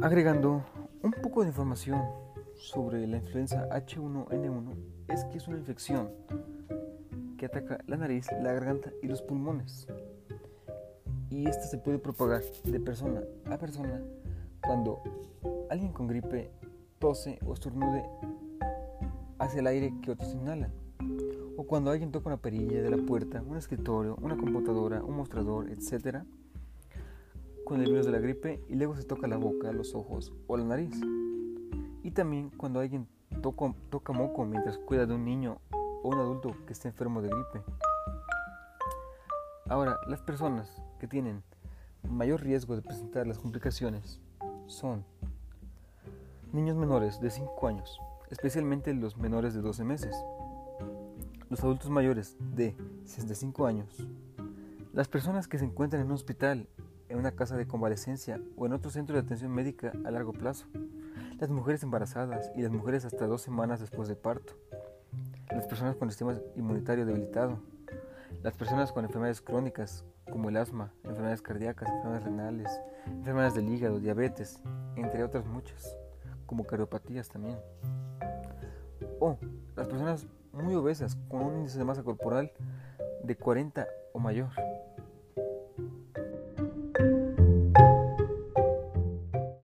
Agregando un poco de información sobre la influenza H1N1 es que es una infección que ataca la nariz, la garganta y los pulmones. Y esta se puede propagar de persona a persona cuando alguien con gripe tose o estornude hacia el aire que otros inhalan. O cuando alguien toca una perilla de la puerta, un escritorio, una computadora, un mostrador, etc. Con el virus de la gripe y luego se toca la boca, los ojos o la nariz. Y también cuando alguien toca, toca moco mientras cuida de un niño o un adulto que esté enfermo de gripe. Ahora, las personas que tienen mayor riesgo de presentar las complicaciones son niños menores de 5 años, especialmente los menores de 12 meses, los adultos mayores de 65 años, las personas que se encuentran en un hospital, en una casa de convalecencia o en otro centro de atención médica a largo plazo, las mujeres embarazadas y las mujeres hasta dos semanas después de parto, las personas con sistema inmunitario debilitado, las personas con enfermedades crónicas como el asma, enfermedades cardíacas, enfermedades renales, enfermedades del hígado, diabetes, entre otras muchas, como cardiopatías también. O las personas muy obesas con un índice de masa corporal de 40 o mayor.